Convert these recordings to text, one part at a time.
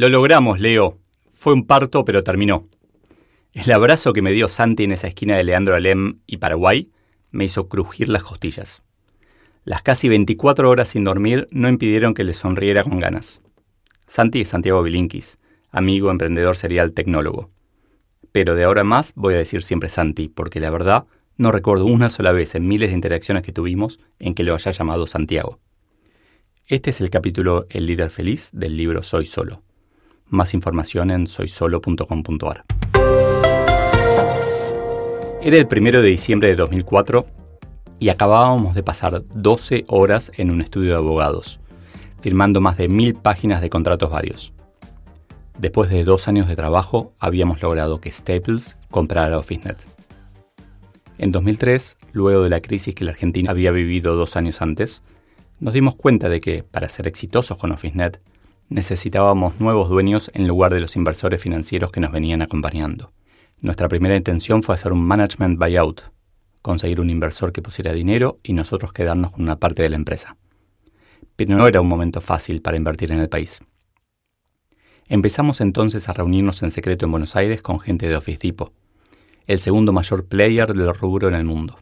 Lo logramos, Leo. Fue un parto, pero terminó. El abrazo que me dio Santi en esa esquina de Leandro Alem y Paraguay me hizo crujir las costillas. Las casi 24 horas sin dormir no impidieron que le sonriera con ganas. Santi es Santiago Bilinkis, amigo, emprendedor serial, tecnólogo. Pero de ahora más voy a decir siempre Santi, porque la verdad no recuerdo una sola vez en miles de interacciones que tuvimos en que lo haya llamado Santiago. Este es el capítulo El líder feliz del libro Soy Solo. Más información en soysolo.com.ar. Era el primero de diciembre de 2004 y acabábamos de pasar 12 horas en un estudio de abogados, firmando más de mil páginas de contratos varios. Después de dos años de trabajo, habíamos logrado que Staples comprara OfficeNet. En 2003, luego de la crisis que la Argentina había vivido dos años antes, nos dimos cuenta de que, para ser exitosos con OfficeNet, necesitábamos nuevos dueños en lugar de los inversores financieros que nos venían acompañando. Nuestra primera intención fue hacer un management buyout, conseguir un inversor que pusiera dinero y nosotros quedarnos con una parte de la empresa. Pero no era un momento fácil para invertir en el país. Empezamos entonces a reunirnos en secreto en Buenos Aires con gente de Office Depot, el segundo mayor player del rubro en el mundo.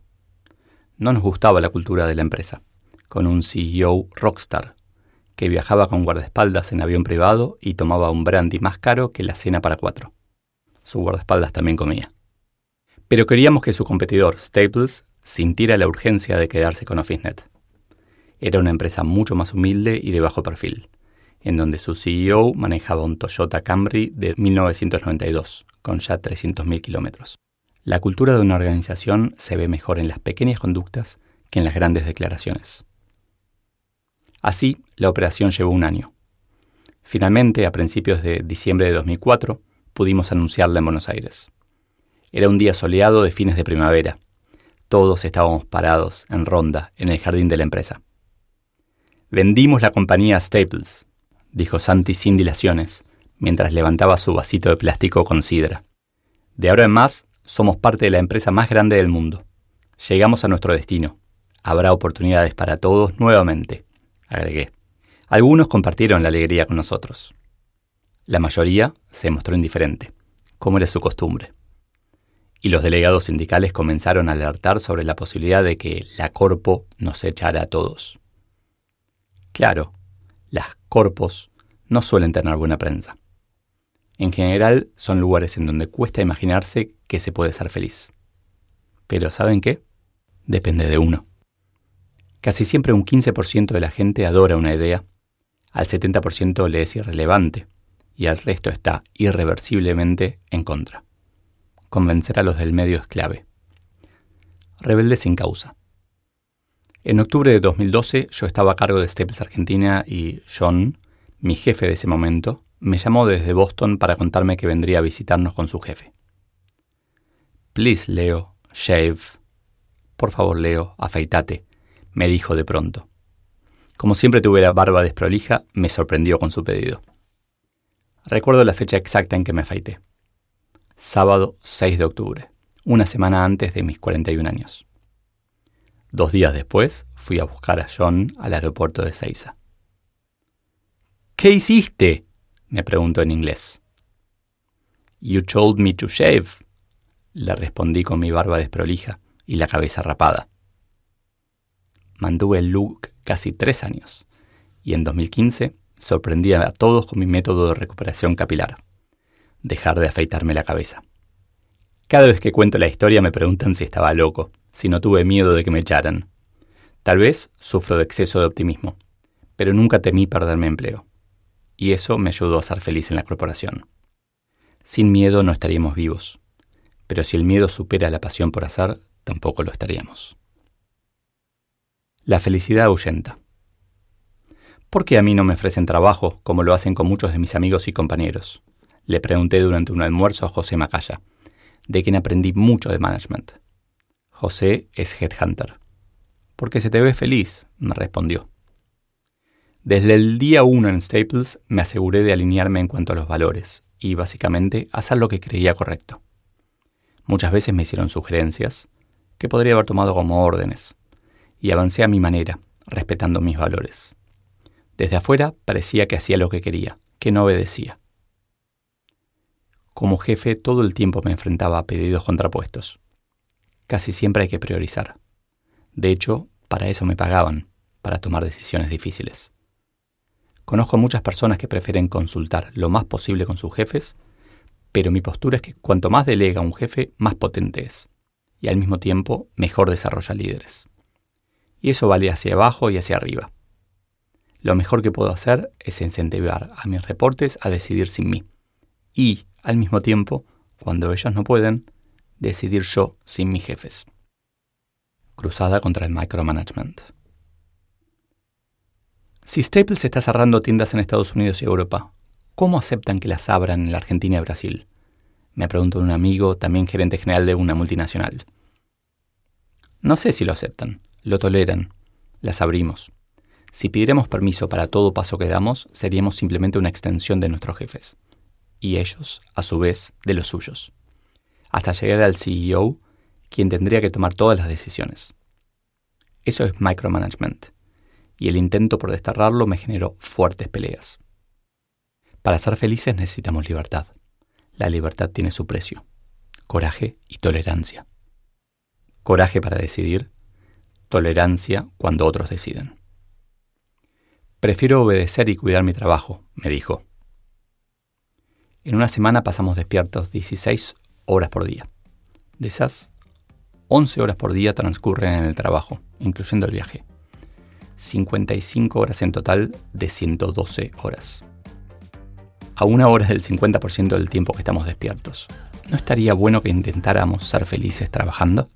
No nos gustaba la cultura de la empresa, con un CEO rockstar, que viajaba con guardaespaldas en avión privado y tomaba un brandy más caro que la cena para cuatro. Su guardaespaldas también comía. Pero queríamos que su competidor, Staples, sintiera la urgencia de quedarse con OfficeNet. Era una empresa mucho más humilde y de bajo perfil en donde su CEO manejaba un Toyota Camry de 1992, con ya 300.000 kilómetros. La cultura de una organización se ve mejor en las pequeñas conductas que en las grandes declaraciones. Así, la operación llevó un año. Finalmente, a principios de diciembre de 2004, pudimos anunciarla en Buenos Aires. Era un día soleado de fines de primavera. Todos estábamos parados, en ronda, en el jardín de la empresa. Vendimos la compañía Staples, dijo Santi sin dilaciones, mientras levantaba su vasito de plástico con sidra. De ahora en más, somos parte de la empresa más grande del mundo. Llegamos a nuestro destino. Habrá oportunidades para todos nuevamente, agregué. Algunos compartieron la alegría con nosotros. La mayoría se mostró indiferente, como era su costumbre. Y los delegados sindicales comenzaron a alertar sobre la posibilidad de que la corpo nos echara a todos. Claro, las corpos no suelen tener buena prensa. En general son lugares en donde cuesta imaginarse que se puede ser feliz. Pero ¿saben qué? Depende de uno. Casi siempre un 15% de la gente adora una idea, al 70% le es irrelevante y al resto está irreversiblemente en contra. Convencer a los del medio es clave. Rebelde sin causa. En octubre de 2012 yo estaba a cargo de Staples Argentina y John, mi jefe de ese momento, me llamó desde Boston para contarme que vendría a visitarnos con su jefe. Please, Leo, shave. Por favor, Leo, afeitate, me dijo de pronto. Como siempre tuve la barba desprolija, me sorprendió con su pedido. Recuerdo la fecha exacta en que me afeité. Sábado 6 de octubre, una semana antes de mis 41 años. Dos días después fui a buscar a John al aeropuerto de Seiza. ¿Qué hiciste? me preguntó en inglés. You told me to shave, le respondí con mi barba desprolija y la cabeza rapada. Mantuve el look casi tres años y en 2015 sorprendí a todos con mi método de recuperación capilar, dejar de afeitarme la cabeza. Cada vez que cuento la historia me preguntan si estaba loco, si no tuve miedo de que me echaran. Tal vez sufro de exceso de optimismo, pero nunca temí perder mi empleo. Y eso me ayudó a ser feliz en la corporación. Sin miedo no estaríamos vivos, pero si el miedo supera la pasión por hacer, tampoco lo estaríamos. La felicidad ahuyenta. ¿Por qué a mí no me ofrecen trabajo como lo hacen con muchos de mis amigos y compañeros? Le pregunté durante un almuerzo a José Macaya, de quien aprendí mucho de management. José es headhunter. Porque se te ve feliz, me respondió. Desde el día uno en Staples me aseguré de alinearme en cuanto a los valores y básicamente hacer lo que creía correcto. Muchas veces me hicieron sugerencias que podría haber tomado como órdenes y avancé a mi manera, respetando mis valores. Desde afuera parecía que hacía lo que quería, que no obedecía, Como jefe todo el tiempo me enfrentaba a pedidos contrapuestos. Casi siempre hay que priorizar. De hecho, para eso me pagaban, para tomar decisiones difíciles. Conozco muchas personas que prefieren consultar lo más posible con sus jefes, pero mi postura es que cuanto más delega un jefe, más potente es, y al mismo tiempo mejor desarrolla líderes. Y eso vale hacia abajo y hacia arriba. Lo mejor que puedo hacer es incentivar a mis reportes a decidir sin mí. Y, al mismo tiempo, cuando ellos no pueden, decidir yo sin mis jefes. Cruzada contra el micromanagement. Si Staples está cerrando tiendas en Estados Unidos y Europa, ¿cómo aceptan que las abran en la Argentina y Brasil? Me preguntó un amigo, también gerente general de una multinacional. No sé si lo aceptan, lo toleran, las abrimos. Si pidiéramos permiso para todo paso que damos, seríamos simplemente una extensión de nuestros jefes. Y ellos, a su vez, de los suyos. Hasta llegar al CEO, quien tendría que tomar todas las decisiones. Eso es micromanagement. Y el intento por desterrarlo me generó fuertes peleas. Para ser felices necesitamos libertad. La libertad tiene su precio. Coraje y tolerancia. Coraje para decidir. Tolerancia cuando otros deciden. Prefiero obedecer y cuidar mi trabajo, me dijo. En una semana pasamos despiertos 16 horas por día. De esas, 11 horas por día transcurren en el trabajo, incluyendo el viaje. 55 horas en total de 112 horas. A una hora del 50% del tiempo que estamos despiertos. ¿No estaría bueno que intentáramos ser felices trabajando?